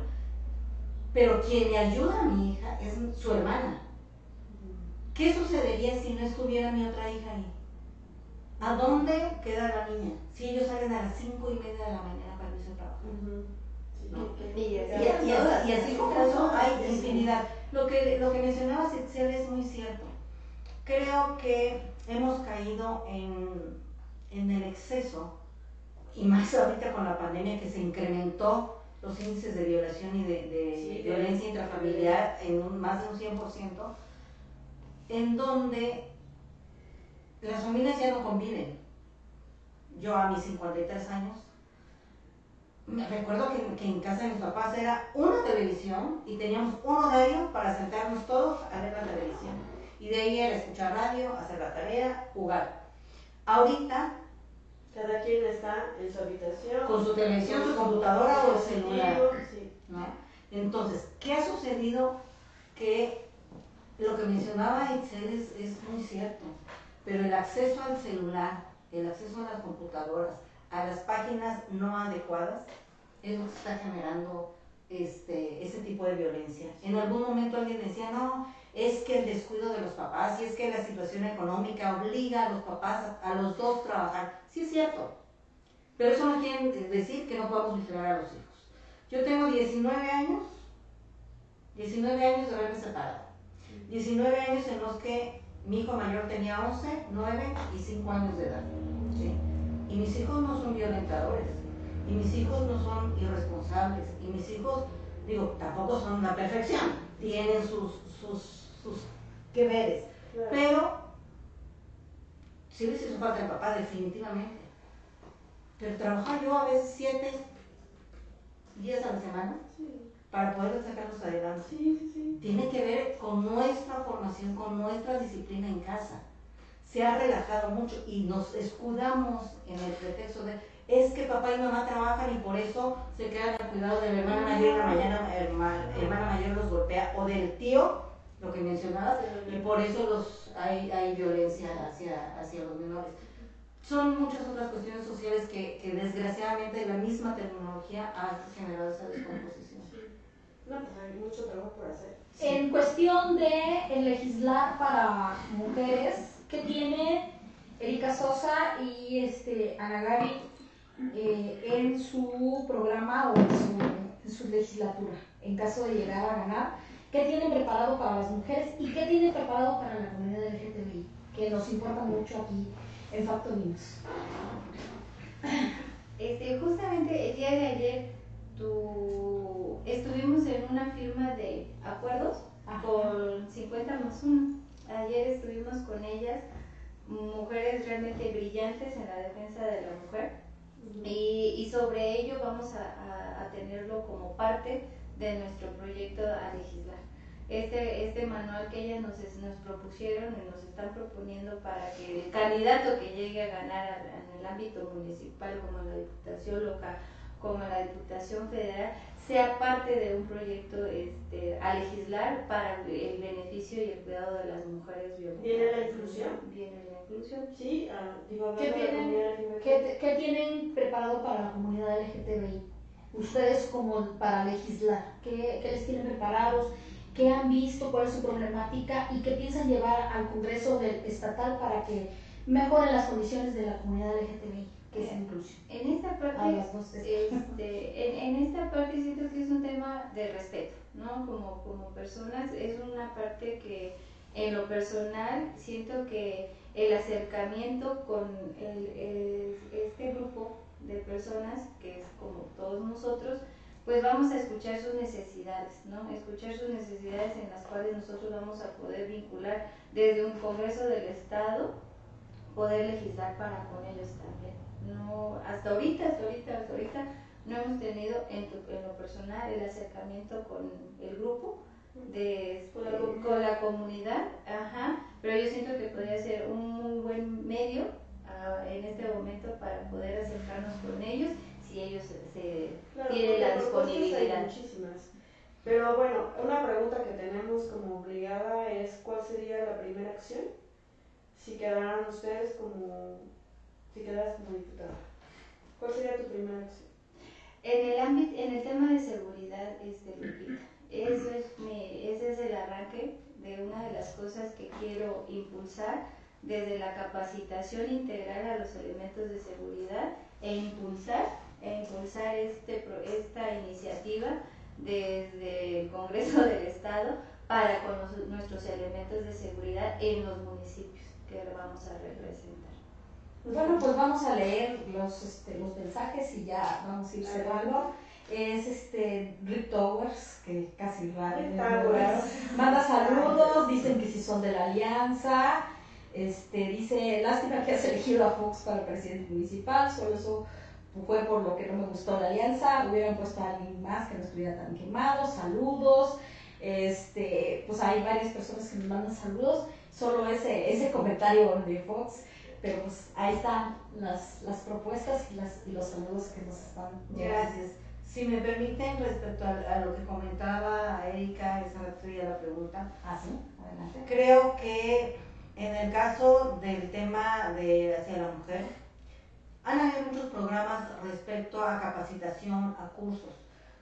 Pero quien le ayuda a mi hija es su hermana. ¿Qué sucedería si no estuviera mi otra hija ahí? ¿A dónde queda la niña? Si ellos salen a las cinco y media de la mañana para irse a trabajar. Y Y, así y- y así- y así como eso hay infinidad. Lo que, lo que mencionabas, Itzel, es muy cierto. Creo que hemos caído en, en el exceso, y más ahorita con la pandemia que se incrementó los índices de violación y de, violencia intrafamiliar en un, más de un 100%, en donde las familias ya no conviven. Yo a mis 53 años, me recuerdo que, que, en casa de mis papás era una televisión y teníamos un horario para sentarnos todos a ver la televisión. Y de ahí era escuchar radio, hacer la tarea, jugar. Ahorita cada quien está en su habitación. Con su televisión, su computadora o el celular. Entonces, ¿qué ha sucedido? Que lo que mencionaba Itzel es, es muy cierto, pero el acceso al celular, el acceso a las computadoras, a las páginas no adecuadas, es lo que está generando este, ese tipo de violencia. En algún momento alguien decía, no, es que el descuido de los papás y es que la situación económica obliga a los papás a, los dos trabajar. Sí es cierto, pero eso no quiere decir que no podamos vigilar a los hijos. Yo tengo 19 años, 19 años de haberme separado. 19 años en los que mi hijo mayor tenía 11, 9 y 5 años de edad. Y mis hijos no son violentadores, y mis hijos no son irresponsables, y mis hijos, digo, tampoco son la perfección, tienen sus, sus sus que veres. Pero sí les hizo falta el papá, definitivamente. Pero trabajar yo a veces siete días a la semana para poder sacarlos adelante. Tiene que ver con nuestra formación, con nuestra disciplina en casa. Se ha relajado mucho y nos escudamos en el pretexto de es que papá y mamá trabajan y por eso se quedan al cuidado de la hermana mayor y la mañana, hermana mayor los golpea o del tío lo que mencionabas, y por eso los, hay, hay violencia hacia, hacia los menores. Son muchas otras cuestiones sociales que, que desgraciadamente la misma tecnología ha generado esa descomposición. No, pues hay mucho trabajo por hacer. En cuestión de legislar para mujeres, ¿qué tiene Erika Sosa y este, Ana Gaby eh, en su programa o en su, en su legislatura, en caso de llegar a ganar? Qué tienen preparado para las mujeres y qué tienen preparado para la comunidad LGTBI, que nos importa mucho aquí en Facto News. Este, justamente el día de ayer tu, estuvimos en una firma de acuerdos con 50 más 1. Ayer estuvimos con ellas, mujeres realmente brillantes en la defensa de la mujer, y, y, sobre ello vamos a, a tenerlo como parte de nuestro proyecto a legislar. Este, este manual que ellas nos, nos propusieron y nos están proponiendo para que el candidato que llegue a ganar en el ámbito municipal, como la Diputación local, como la Diputación Federal, sea parte de un proyecto este, a legislar para el beneficio y el cuidado de las mujeres violentadas. ¿Viene la inclusión? Viene la inclusión. Sí, ah, digo, ¿Qué tienen, ¿qué, ¿qué, tienen preparado para la comunidad LGTBI? Ustedes como para legislar? ¿Qué, les tienen preparados? ¿Qué han visto? ¿Cuál es su problemática? ¿Y qué piensan llevar al Congreso estatal para que mejoren las condiciones de la comunidad LGTBI? Que es inclusión. En esta parte, este, en, esta parte siento que es un tema de respeto, ¿no? Como, como personas, es una parte que en lo personal siento que el acercamiento con este grupo de personas, que es como todos nosotros, pues vamos a escuchar sus necesidades, ¿no? Escuchar sus necesidades en las cuales nosotros vamos a poder vincular desde un Congreso del Estado, poder legislar para con ellos también. No, hasta ahorita, hasta ahorita, hasta ahorita no hemos tenido en, lo personal el acercamiento con el grupo, de, con la comunidad, ajá, pero yo siento que podría ser un muy buen medio en este momento para poder acercarnos con ellos si ellos se, tienen la disponibilidad. muchísimas. Pero bueno, una pregunta que tenemos como obligada es cuál sería la primera acción si quedaran ustedes como, si quedaras como diputada. ¿Cuál sería tu primera acción? En el ámbito, en el tema de seguridad, este, Lupita, eso es mi, ese es el arranque de una de las cosas que quiero impulsar desde la capacitación integral a los elementos de seguridad e impulsar, e impulsar este, esta iniciativa desde el Congreso del Estado para con nuestros elementos de seguridad en los municipios que vamos a representar. Bueno, pues vamos a leer los, este, los mensajes y ya vamos a ir cerrando. es este Rick Towers, que casi raro. Manda saludos, dicen que si son de la alianza. Este, dice, lástima que has elegido a Fox para presidente municipal, solo eso fue por lo que no me gustó la alianza, hubieran puesto a alguien más que no estuviera tan quemado, saludos, este, pues hay varias personas que nos mandan saludos, solo ese, ese comentario de Fox, pero pues ahí están las, las propuestas y, las, y los saludos que nos están Gracias. Si me permiten, respecto a, lo que comentaba Erika, esa sería la pregunta. Ah, sí, adelante. Creo que en el caso del tema de hacia la mujer, han habido muchos programas respecto a capacitación, a cursos.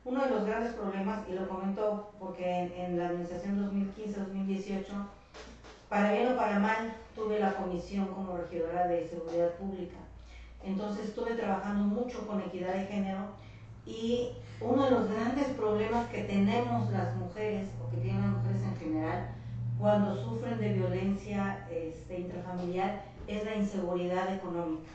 Uno de los grandes problemas, y lo comento porque en, la administración 2015-2018, para bien o para mal, tuve la comisión como regidora de seguridad pública. Entonces estuve trabajando mucho con equidad de género y uno de los grandes problemas que tenemos las mujeres, o que tienen las mujeres en general, cuando sufren de violencia este, intrafamiliar, es la inseguridad económica.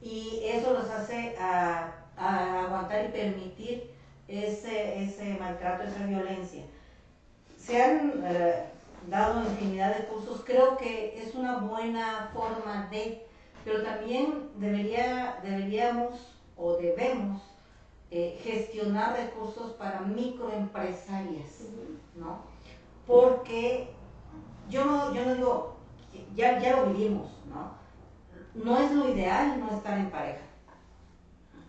Y eso los hace a, aguantar y permitir ese, ese maltrato, esa violencia. Se han eh, dado infinidad de cursos, creo que es una buena forma de, pero también debería, deberíamos o debemos eh, gestionar recursos para microempresarias, ¿no? Porque yo no, yo no digo, ya, ya lo vivimos, ¿no? no es lo ideal no estar en pareja,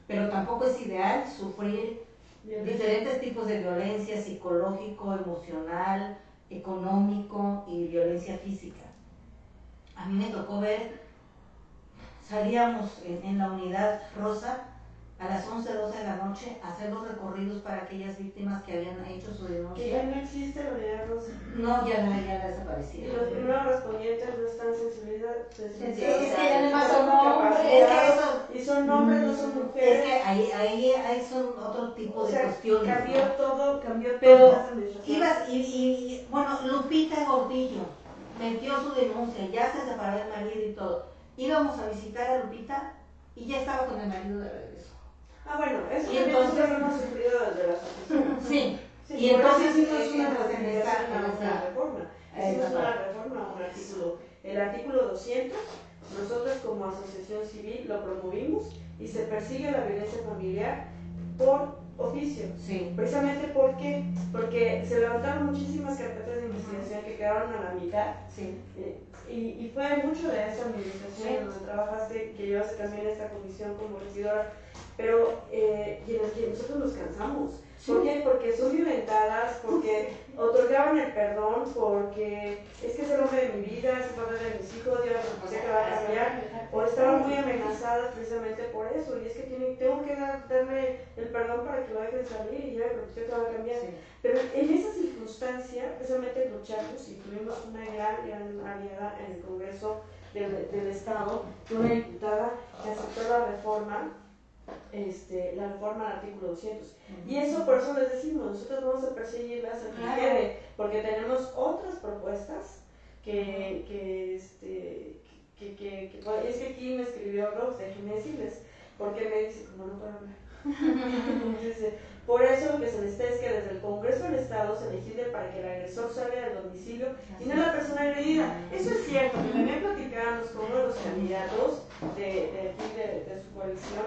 pero tampoco es ideal sufrir diferentes tipos de violencia psicológico, emocional, económico y violencia física. A mí me tocó ver, salíamos en, en la unidad rosa a las 11, 12 de la noche hacer los recorridos para aquellas víctimas que habían hecho su denuncia. Que ya no existe la unidad rosa. No, ya, ya desapareció. Y los primeros respondientes no están sensibilizados. Sí, es que además son hombres. y son hombres, no son mujeres. Es que ahí, ahí, ahí son otro tipo de cuestiones. Cambió todo, cambió Pero todo. ibas, y, y, bueno, Lupita Gordillo metió su denuncia, ya se separó del marido y todo. Íbamos a visitar a Lupita y ya estaba con el marido de regreso. Ah, bueno, eso y entonces, lo hemos sufrido desde las oficinas. Sí. sí. y entonces hicimos eh, una presentación a una reforma. Hicimos una reforma un artículo. El artículo 200, nosotros como asociación civil lo promovimos y se persigue la violencia familiar por oficio. Sí. Precisamente porque, porque se levantaron muchísimas carpetas de investigación que quedaron a la mitad. Sí. Eh, y, y, fue mucho de esta administración donde trabajaste, que llevaste también esta comisión como regidora pero eh, y en el que nosotros nos cansamos. ¿Por qué? Porque son violentadas, porque otorgaban el perdón, porque es que es el hombre de mi vida, es el padre de mis hijos, yo no sé que va a cambiar, o estaban muy amenazadas precisamente por eso, y es que tiene, tengo que darle el perdón para que lo dejen salir y ya me que va a cambiar. Pero en esa circunstancia, precisamente luchamos y tuvimos una gran, gran aliada en el Congreso del, del Estado, una diputada que aceptó la reforma este, la reforma al artículo 200. Y eso por eso les decimos, nosotros vamos a perseguirlas a porque tenemos otras propuestas que, que, este, que, que, que, es que aquí me escribió Rox, déjenme decirles, porque me dice, como no puedo hablar. por eso lo que se necesita es que desde el Congreso del Estado se legisle para que el agresor salga del domicilio y no la persona agredida. Eso es cierto, que también platicábamos con uno de los candidatos de, de, de, de su coalición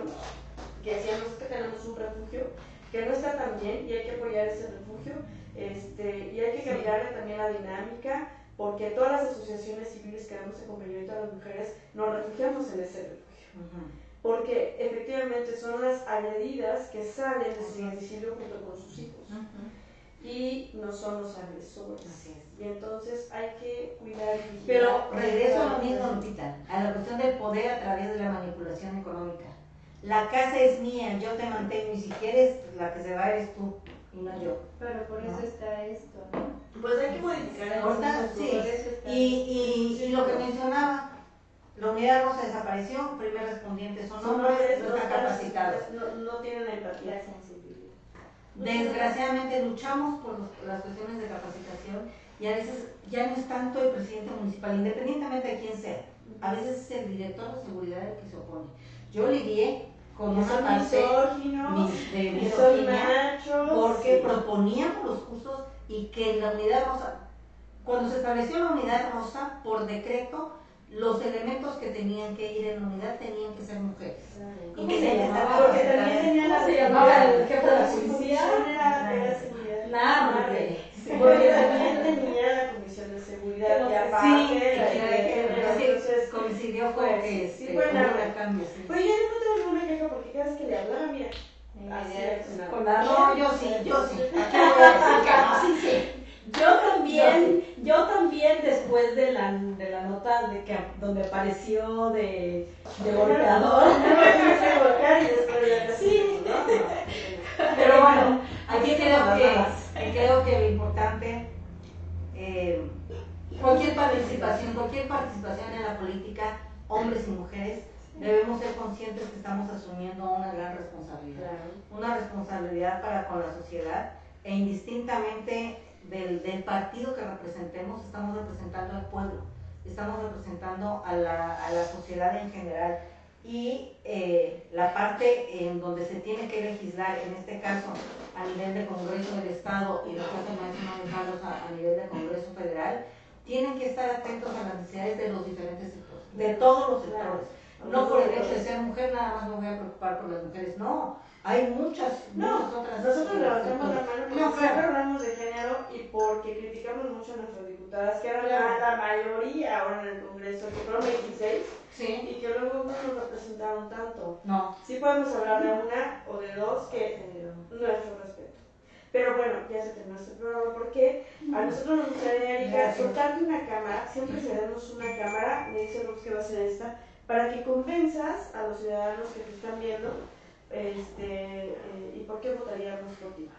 que decíamos que tenemos un refugio que no está tan bien y hay que apoyar ese refugio este, y hay que cambiarle también la dinámica porque todas las asociaciones civiles que damos acompañamiento a las mujeres nos refugiamos en ese refugio. Porque efectivamente son las agredidas que salen de su domicilio junto con sus hijos. Y no son los agresores. Y entonces hay que cuidar y Pero regreso a lo mismo, Lupita, a la cuestión del poder a través de la manipulación económica la casa es mía, yo te mantengo y si quieres, la que se va eres tú y no yo. Pero por eso está esto, ¿no? Pues hay que modificar el sí. Y, y, lo que mencionaba, la unidad rosa desapareció, primer respondiente son, hombres, no están capacitados. No, tienen empatía, sensibilidad. Desgraciadamente luchamos por las cuestiones de capacitación y a veces ya no es tanto el presidente municipal, independientemente de quién sea, a veces es el director de seguridad el que se opone. Yo lidié con son parte de misoginia, porque sí. proponíamos los cursos y que en la unidad rosa, cuando se estableció la unidad rosa, por decreto, los elementos que tenían que ir en la unidad tenían que ser mujeres. ¿Cómo que se llamaba? Porque también aceptando. tenía la ¿Cómo se llamaba el jefe de la policía? función era, Porque también tenía la comisión de seguridad y aparte Sí, la entonces coincidió con pues, que sí este, fue la- un cambio. sí. Pues yo no tengo ninguna queja porque cada vez que le hablaba, mira, así Con la No, yo sí, yo sí. Sí, sí. Yo también, yo también después de la, de la nota de que donde apareció de, de de Sí. Pero bueno, aquí las que, damas. creo que lo importante, eh, cualquier participación, cualquier participación en la política, hombres y mujeres, debemos ser conscientes que estamos asumiendo una gran responsabilidad. Una responsabilidad para con la sociedad e indistintamente del, del partido que representemos, estamos representando al pueblo, estamos representando a la, a la sociedad en general. Y eh, la parte en donde se tiene que legislar, en este caso a nivel de Congreso del Estado y maestro Manuel Carlos a, a nivel de Congreso Federal, tienen que estar atentos a las necesidades de los diferentes sectores, de todos los sectores. No por el hecho de ser mujer nada más me voy a preocupar por las mujeres, no, hay muchas, No, muchas otras. Nosotros levantamos la mano porque No, siempre claro. hablamos de género y porque criticamos mucho a diputadas, que eran la, la mayoría ahora en el Congreso, que fueron 26, Sí, y que luego no nos representaron tanto. no, Sí podemos hablar de una o de dos que eh, nuestro respeto. Pero bueno, ya se terminó este programa porque a nosotros nos gustaría, Erika, soltarte una cámara, siempre cedemos una cámara, me dice Luz que va a ser esta, para que convenzas a los ciudadanos que te están viendo este, eh, y por qué votaríamos por ti.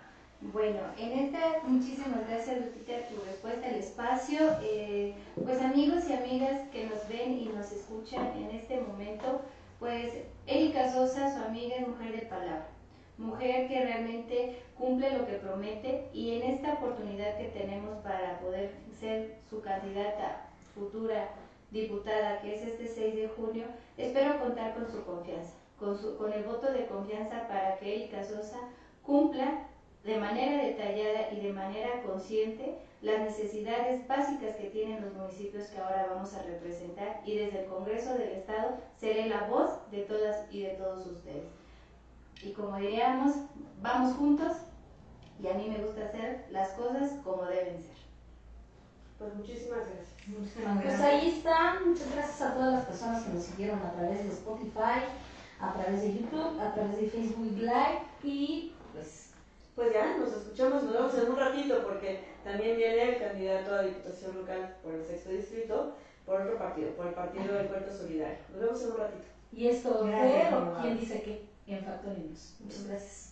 Bueno, en esta, muchísimas gracias Lupita tu respuesta al espacio. Eh, pues amigos y amigas que nos ven y nos escuchan en este momento, pues Erika Sosa, su amiga, es mujer de palabra, mujer que realmente cumple lo que promete y en esta oportunidad que tenemos para poder ser su candidata futura diputada, que es este 6 de junio, espero contar con su confianza, con, su, con el voto de confianza para que Erika Sosa cumpla de manera detallada y de manera consciente las necesidades básicas que tienen los municipios que ahora vamos a representar y desde el Congreso del Estado seré la voz de todas y de todos ustedes. Y como diríamos, vamos juntos y a mí me gusta hacer las cosas como deben ser. Pues muchísimas gracias. muchísimas Pues gracias. ahí están, muchas gracias a todas las personas que nos siguieron a través de Spotify, a través de YouTube, a través de Facebook Live y pues Pues ya, nos escuchamos, nos vemos en un ratito porque también viene el candidato a Diputación Local por el sexto distrito, por otro partido, por el partido del Puerto Solidario. Nos vemos en un ratito. y esto fue quién dice qué en Factorinos. Muchas gracias.